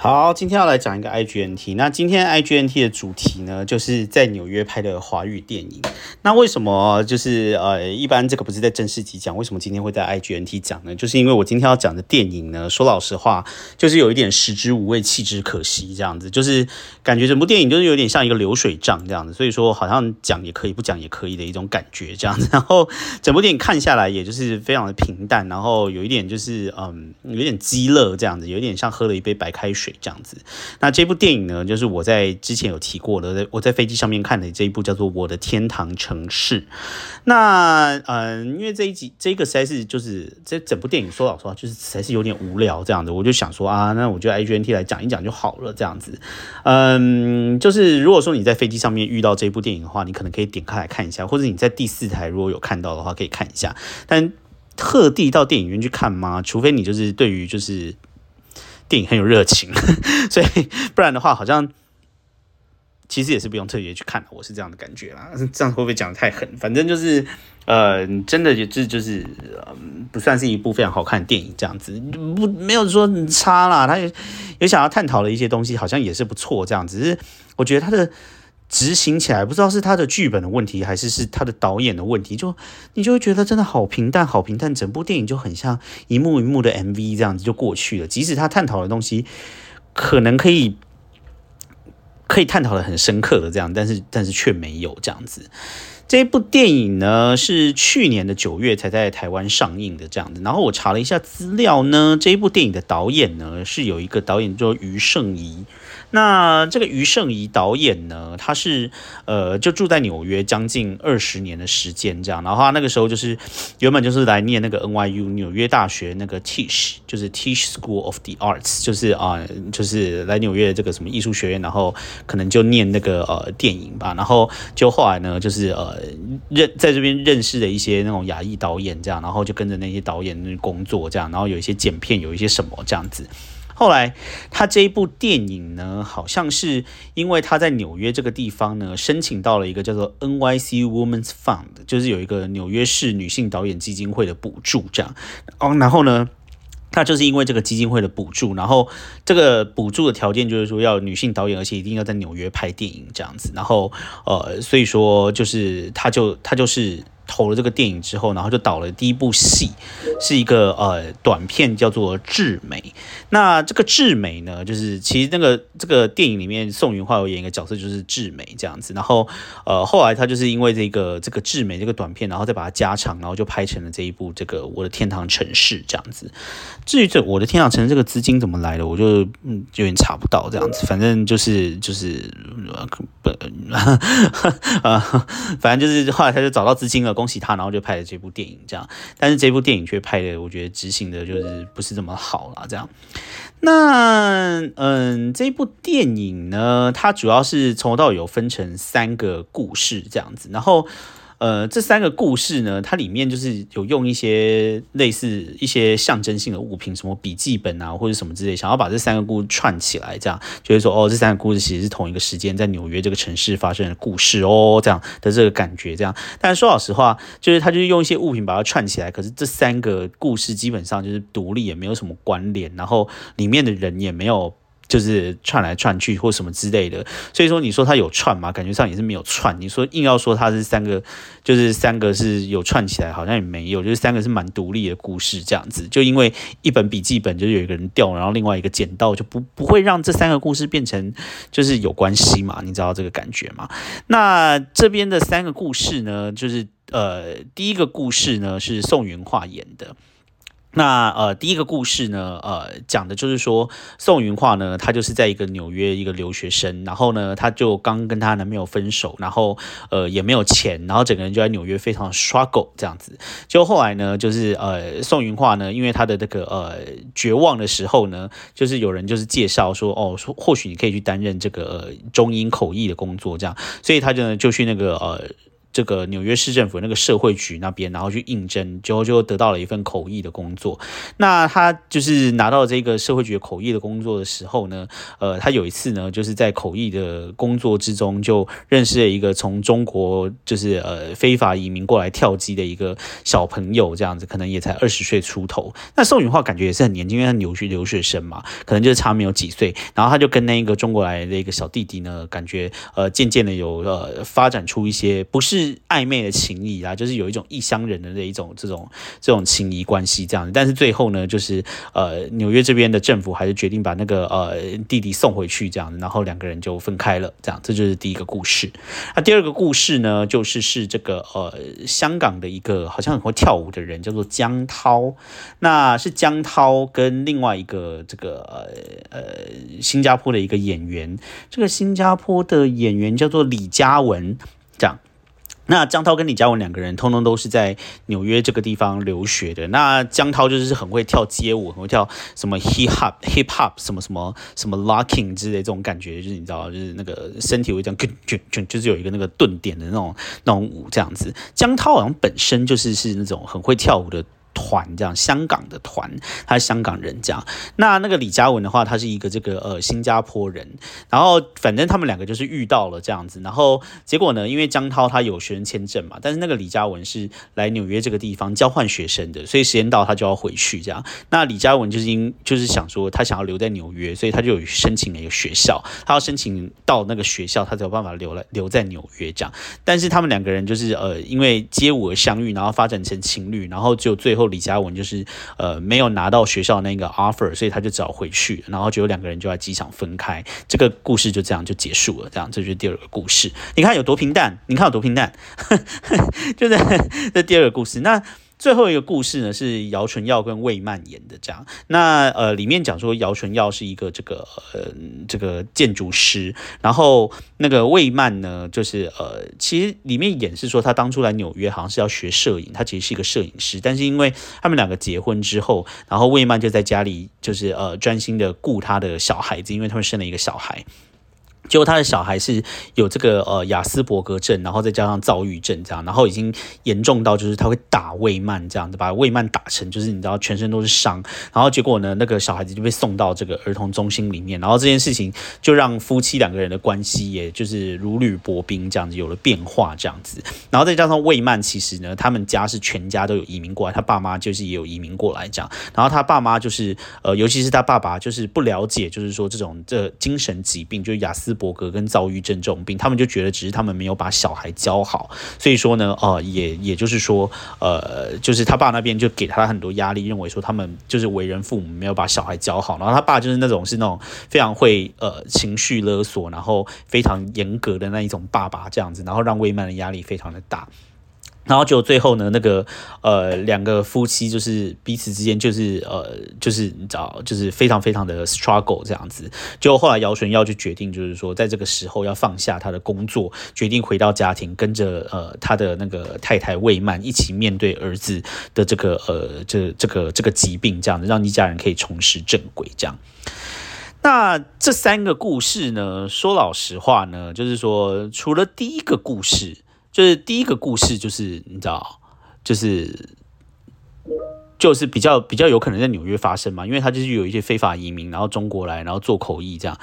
好，今天要来讲一个 IGNT。那今天 IGNT 的主题呢，就是在纽约拍的华语电影。那为什么就是呃，一般这个不是在正式集讲？为什么今天会在 IGNT 讲呢？就是因为我今天要讲的电影呢，说老实话，就是有一点食之无味，弃之可惜这样子，就是感觉整部电影就是有点像一个流水账这样子。所以说，好像讲也可以，不讲也可以的一种感觉这样子。然后整部电影看下来，也就是非常的平淡，然后有一点就是嗯，有点鸡肋这样子，有点像喝了一杯白开水。这样子，那这部电影呢，就是我在之前有提过的，在我在飞机上面看的这一部叫做《我的天堂城市》。那嗯，因为这一集这个实在是就是这整部电影说老实话，就是实在是有点无聊这样子，我就想说啊，那我就 I G N T 来讲一讲就好了这样子。嗯，就是如果说你在飞机上面遇到这部电影的话，你可能可以点开来看一下，或者你在第四台如果有看到的话，可以看一下。但特地到电影院去看吗？除非你就是对于就是。电影很有热情，所以不然的话，好像其实也是不用特别去看我是这样的感觉啦。这样会不会讲的太狠？反正就是，呃，真的就是就是不算是一部非常好看的电影，这样子不没有说差啦。他也也想要探讨的一些东西，好像也是不错。这样只是我觉得他的。执行起来不知道是他的剧本的问题，还是是他的导演的问题，就你就会觉得真的好平淡，好平淡，整部电影就很像一幕一幕的 MV 这样子就过去了。即使他探讨的东西可能可以可以探讨的很深刻的这样，但是但是却没有这样子。这一部电影呢是去年的九月才在台湾上映的这样子。然后我查了一下资料呢，这一部电影的导演呢是有一个导演叫余胜仪。那这个余胜仪导演呢，他是呃就住在纽约将近二十年的时间这样，然后他那个时候就是原本就是来念那个 NYU 纽约大学那个 Tisch，就是 Tisch School of the Arts，就是啊就是来纽约的这个什么艺术学院，然后可能就念那个呃电影吧，然后就后来呢就是呃认在这边认识的一些那种亚裔导演这样，然后就跟着那些导演工作这样，然后有一些剪片，有一些什么这样子。后来，他这一部电影呢，好像是因为他在纽约这个地方呢，申请到了一个叫做 NYC Women's Fund，就是有一个纽约市女性导演基金会的补助，这样。哦，然后呢，他就是因为这个基金会的补助，然后这个补助的条件就是说要女性导演，而且一定要在纽约拍电影这样子。然后，呃，所以说就是他就他就是。投了这个电影之后，然后就导了第一部戏，是一个呃短片，叫做《智美》。那这个智美呢，就是其实那个这个电影里面，宋云画有演一个角色，就是智美这样子。然后呃后来他就是因为这个这个智美这个短片，然后再把它加长，然后就拍成了这一部这个《我的天堂城市》这样子。至于这《我的天堂城市》这个资金怎么来的，我就嗯有点查不到这样子。反正就是就是不呃 反正就是后来他就找到资金了。恭喜他，然后就拍了这部电影，这样。但是这部电影却拍的，我觉得执行的就是不是这么好了，这样。那嗯，这部电影呢，它主要是从头到尾有分成三个故事，这样子，然后。呃，这三个故事呢，它里面就是有用一些类似一些象征性的物品，什么笔记本啊，或者什么之类，想要把这三个故事串起来，这样就是说，哦，这三个故事其实是同一个时间在纽约这个城市发生的故事哦，这样的这个感觉，这样。但是说老实话，就是他就是用一些物品把它串起来，可是这三个故事基本上就是独立，也没有什么关联，然后里面的人也没有。就是串来串去或什么之类的，所以说你说它有串吗？感觉上也是没有串。你说硬要说它是三个，就是三个是有串起来，好像也没有，就是三个是蛮独立的故事这样子。就因为一本笔记本就有一个人掉，然后另外一个捡到，就不不会让这三个故事变成就是有关系嘛？你知道这个感觉吗？那这边的三个故事呢，就是呃，第一个故事呢是宋云画演的。那呃，第一个故事呢，呃，讲的就是说宋云画呢，她就是在一个纽约一个留学生，然后呢，她就刚跟她男朋友分手，然后呃也没有钱，然后整个人就在纽约非常 struggle 这样子。就后来呢，就是呃宋云画呢，因为她的这个呃绝望的时候呢，就是有人就是介绍说，哦，说或许你可以去担任这个呃中英口译的工作这样，所以他就呢就去那个呃。这个纽约市政府那个社会局那边，然后去应征，最后就得到了一份口译的工作。那他就是拿到这个社会局口译的工作的时候呢，呃，他有一次呢，就是在口译的工作之中就认识了一个从中国就是呃非法移民过来跳机的一个小朋友，这样子可能也才二十岁出头。那宋允化感觉也是很年轻，因为他留学留学生嘛，可能就是差没有几岁。然后他就跟那一个中国来的一个小弟弟呢，感觉呃渐渐的有呃发展出一些不是暧昧的情谊啊，就是有一种异乡人的那一种这种这种情谊关系这样。但是最后呢，就是呃纽约这边的政府还是决定把那个呃弟弟送回去这样，然后两个人就分开了。这样，这就是第一个故事。那第二个故事呢，就是是这个呃香港的一个好像很会跳舞的人，叫做江涛。那是江涛跟另外一个这个呃呃新加坡的一个演员，这个新加坡的演员叫做李嘉文，这样。那江涛跟李佳文两个人，通通都是在纽约这个地方留学的。那江涛就是很会跳街舞，很会跳什么 hip hop hip hop 什么什么什么 locking 之类这种感觉，就是你知道，就是那个身体会这样，就就就是有一个那个顿点的那种那种舞这样子。江涛好像本身就是是那种很会跳舞的。团这样，香港的团，他是香港人这样。那那个李嘉文的话，他是一个这个呃新加坡人。然后反正他们两个就是遇到了这样子。然后结果呢，因为江涛他有学生签证嘛，但是那个李嘉文是来纽约这个地方交换学生的，所以时间到他就要回去这样。那李嘉文就是因就是想说他想要留在纽约，所以他就有申请了一个学校，他要申请到那个学校，他才有办法留来留在纽约这样。但是他们两个人就是呃因为街舞而相遇，然后发展成情侣，然后就最后。后李嘉文就是呃没有拿到学校那个 offer，所以他就只好回去，然后就有两个人就在机场分开，这个故事就这样就结束了。这样，这就是第二个故事。你看有多平淡，你看有多平淡，就是 这第二个故事。那。最后一个故事呢，是姚纯耀跟魏曼演的，这样。那呃，里面讲说姚纯耀是一个这个呃这个建筑师，然后那个魏曼呢，就是呃，其实里面演是说他当初来纽约好像是要学摄影，他其实是一个摄影师，但是因为他们两个结婚之后，然后魏曼就在家里就是呃专心的顾他的小孩子，因为他们生了一个小孩。结果他的小孩是有这个呃雅斯伯格症，然后再加上躁郁症这样，然后已经严重到就是他会打魏曼这样子，把魏曼打成就是你知道全身都是伤，然后结果呢那个小孩子就被送到这个儿童中心里面，然后这件事情就让夫妻两个人的关系也就是如履薄冰这样子有了变化这样子，然后再加上魏曼其实呢他们家是全家都有移民过来，他爸妈就是也有移民过来这样，然后他爸妈就是呃尤其是他爸爸就是不了解就是说这种这精神疾病就是雅斯。伯格跟躁郁症这种病，他们就觉得只是他们没有把小孩教好，所以说呢，呃，也也就是说，呃，就是他爸那边就给他很多压力，认为说他们就是为人父母没有把小孩教好，然后他爸就是那种是那种非常会呃情绪勒索，然后非常严格的那一种爸爸这样子，然后让魏曼的压力非常的大。然后就最后呢，那个呃，两个夫妻就是彼此之间就是呃，就是你知道，就是非常非常的 struggle 这样子。就后来姚纯耀就决定，就是说在这个时候要放下他的工作，决定回到家庭，跟着呃他的那个太太魏曼一起面对儿子的这个呃这这个这个疾病，这样子让一家人可以重拾正轨。这样，那这三个故事呢，说老实话呢，就是说除了第一个故事。就是第一个故事，就是你知道，就是就是比较比较有可能在纽约发生嘛，因为他就是有一些非法移民，然后中国来，然后做口译这样。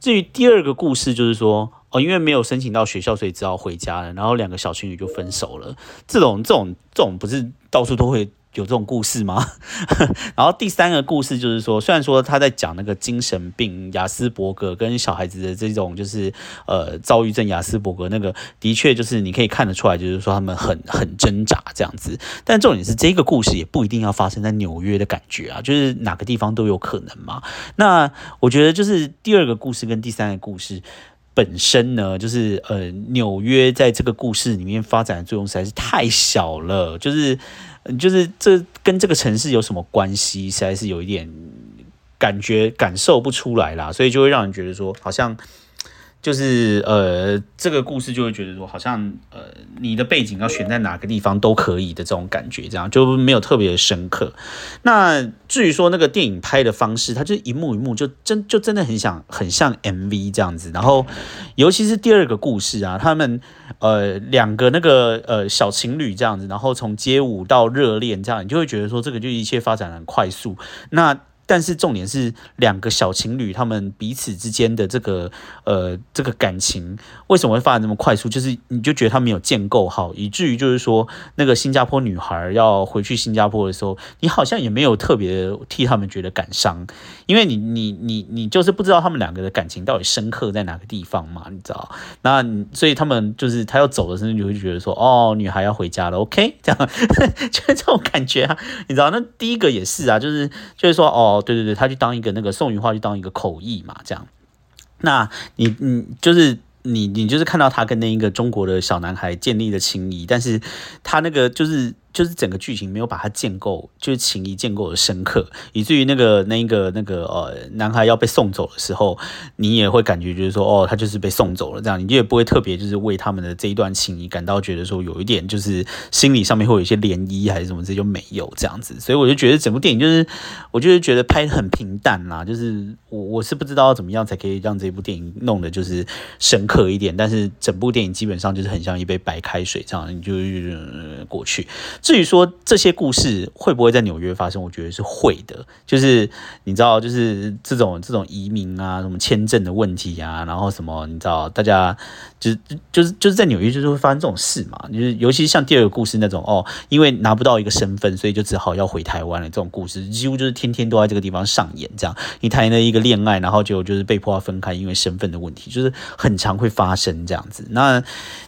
至于第二个故事，就是说哦，因为没有申请到学校，所以只好回家了，然后两个小情侣就分手了。这种这种这种不是到处都会。有这种故事吗？然后第三个故事就是说，虽然说他在讲那个精神病雅斯伯格跟小孩子的这种就是呃躁郁症雅斯伯格那个，的确就是你可以看得出来，就是说他们很很挣扎这样子。但重点是这个故事也不一定要发生在纽约的感觉啊，就是哪个地方都有可能嘛。那我觉得就是第二个故事跟第三个故事本身呢，就是呃纽约在这个故事里面发展的作用实在是太小了，就是。就是这跟这个城市有什么关系？实在是有一点感觉感受不出来啦，所以就会让人觉得说，好像。就是呃，这个故事就会觉得说，好像呃，你的背景要选在哪个地方都可以的这种感觉，这样就没有特别深刻。那至于说那个电影拍的方式，它就一幕一幕就真就真的很想很像 MV 这样子。然后尤其是第二个故事啊，他们呃两个那个呃小情侣这样子，然后从街舞到热恋这样，你就会觉得说这个就一切发展很快速。那但是重点是两个小情侣他们彼此之间的这个呃这个感情为什么会发展那么快速？就是你就觉得他没有建构好，以至于就是说那个新加坡女孩要回去新加坡的时候，你好像也没有特别替他们觉得感伤，因为你你你你就是不知道他们两个的感情到底深刻在哪个地方嘛，你知道？那所以他们就是他要走的时候，你就会觉得说哦，女孩要回家了，OK，这样 就是这种感觉啊，你知道？那第一个也是啊，就是就是说哦。哦，对对对，他去当一个那个宋云画，去当一个口译嘛，这样。那你你就是你你就是看到他跟那一个中国的小男孩建立的情谊，但是他那个就是。就是整个剧情没有把它建构，就是情谊建构的深刻，以至于那个那个那个呃男孩要被送走的时候，你也会感觉就是说哦，他就是被送走了这样，你也不会特别就是为他们的这一段情谊感到觉得说有一点就是心理上面会有一些涟漪还是什么，这就没有这样子，所以我就觉得整部电影就是我就是觉得拍的很平淡啦，就是我我是不知道怎么样才可以让这部电影弄的就是深刻一点，但是整部电影基本上就是很像一杯白开水这样，你就过去。至于说这些故事会不会在纽约发生，我觉得是会的。就是你知道，就是这种这种移民啊，什么签证的问题啊，然后什么你知道，大家就是就是就是在纽约就是会发生这种事嘛。就是尤其像第二个故事那种哦，因为拿不到一个身份，所以就只好要回台湾了。这种故事几乎就是天天都在这个地方上演。这样你谈了一个恋爱，然后结果就是被迫要分开，因为身份的问题，就是很常会发生这样子。那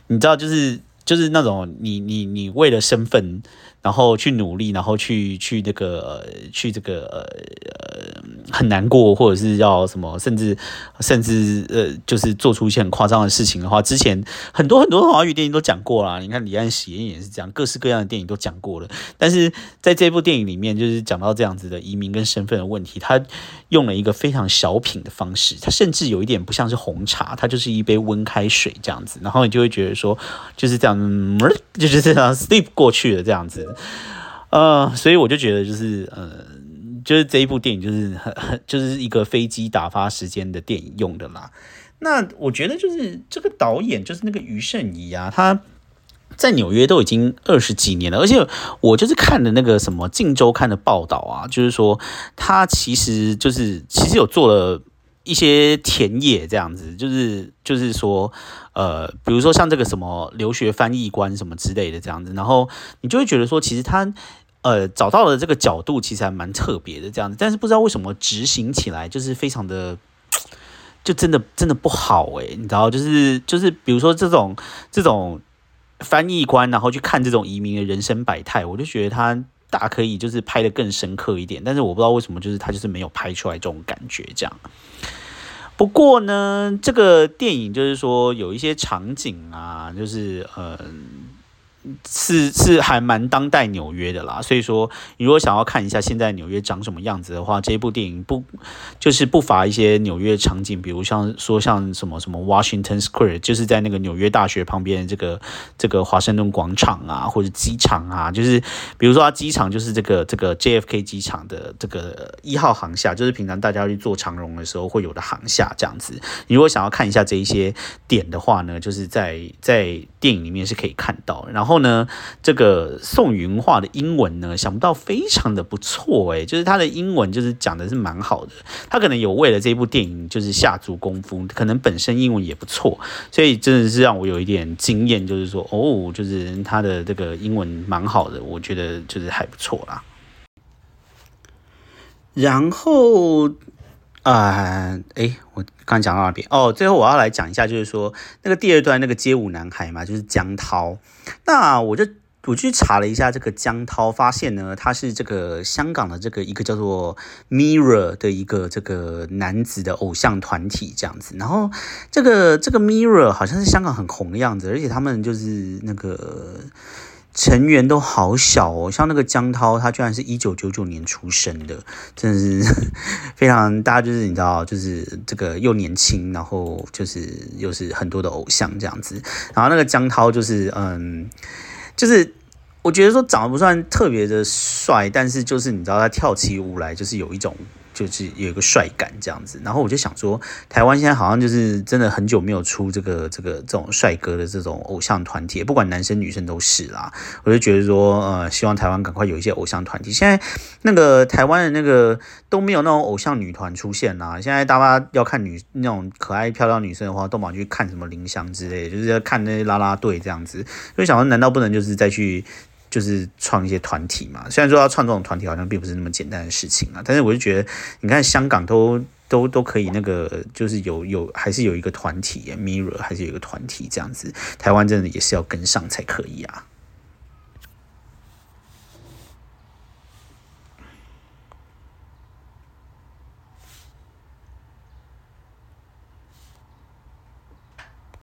你知道就是。就是那种你你你为了身份，然后去努力，然后去去那个去这个呃很难过，或者是要什么，甚至甚至呃就是做出一些很夸张的事情的话，之前很多很多华语电影都讲过啦。你看李安喜宴也是这样，各式各样的电影都讲过了。但是在这部电影里面，就是讲到这样子的移民跟身份的问题，他用了一个非常小品的方式，他甚至有一点不像是红茶，它就是一杯温开水这样子，然后你就会觉得说就是这样。就是这样 sleep 过去了这样子，呃，所以我就觉得就是呃，就是这一部电影就是很很就是一个飞机打发时间的电影用的啦。那我觉得就是这个导演就是那个余胜仪啊，他在纽约都已经二十几年了，而且我就是看的那个什么《镜周刊》的报道啊，就是说他其实就是其实有做了。一些田野这样子，就是就是说，呃，比如说像这个什么留学翻译官什么之类的这样子，然后你就会觉得说，其实他呃找到了这个角度，其实还蛮特别的这样子，但是不知道为什么执行起来就是非常的，就真的真的不好诶，你知道，就是就是比如说这种这种翻译官，然后去看这种移民的人生百态，我就觉得他。大可以就是拍的更深刻一点，但是我不知道为什么，就是他就是没有拍出来这种感觉这样。不过呢，这个电影就是说有一些场景啊，就是嗯。是是还蛮当代纽约的啦，所以说你如果想要看一下现在纽约长什么样子的话，这部电影不就是不乏一些纽约场景，比如像说像什么什么 Washington Square，就是在那个纽约大学旁边这个这个华盛顿广场啊，或者机场啊，就是比如说它机场就是这个这个 JFK 机场的这个一号航厦，就是平常大家去坐长荣的时候会有的航厦这样子。你如果想要看一下这一些点的话呢，就是在在电影里面是可以看到，然后。呢，这个宋云画的英文呢，想不到非常的不错诶，就是他的英文就是讲的是蛮好的，他可能有为了这部电影就是下足功夫，可能本身英文也不错，所以真的是让我有一点惊艳，就是说哦，就是他的这个英文蛮好的，我觉得就是还不错啦。然后。啊，哎，我刚讲到那边哦。最后我要来讲一下，就是说那个第二段那个街舞男孩嘛，就是江涛。那我就我去查了一下这个江涛，发现呢他是这个香港的这个一个叫做 Mirror 的一个这个男子的偶像团体这样子。然后这个这个 Mirror 好像是香港很红的样子，而且他们就是那个。成员都好小哦，像那个江涛，他居然是一九九九年出生的，真的是 非常大家就是你知道，就是这个又年轻，然后就是又是很多的偶像这样子。然后那个江涛就是嗯，就是我觉得说长得不算特别的帅，但是就是你知道他跳起舞来就是有一种。就是有一个帅感这样子，然后我就想说，台湾现在好像就是真的很久没有出这个这个这种帅哥的这种偶像团体，不管男生女生都是啦。我就觉得说，呃，希望台湾赶快有一些偶像团体。现在那个台湾的那个都没有那种偶像女团出现啦。现在大家要看女那种可爱漂亮女生的话，都忙去看什么林香之类，就是要看那些啦啦队这样子。所以想说，难道不能就是再去？就是创一些团体嘛，虽然说要创这种团体好像并不是那么简单的事情啊，但是我就觉得，你看香港都都都可以那个，就是有有还是有一个团体，Mirror 还是有一个团体这样子，台湾真的也是要跟上才可以啊。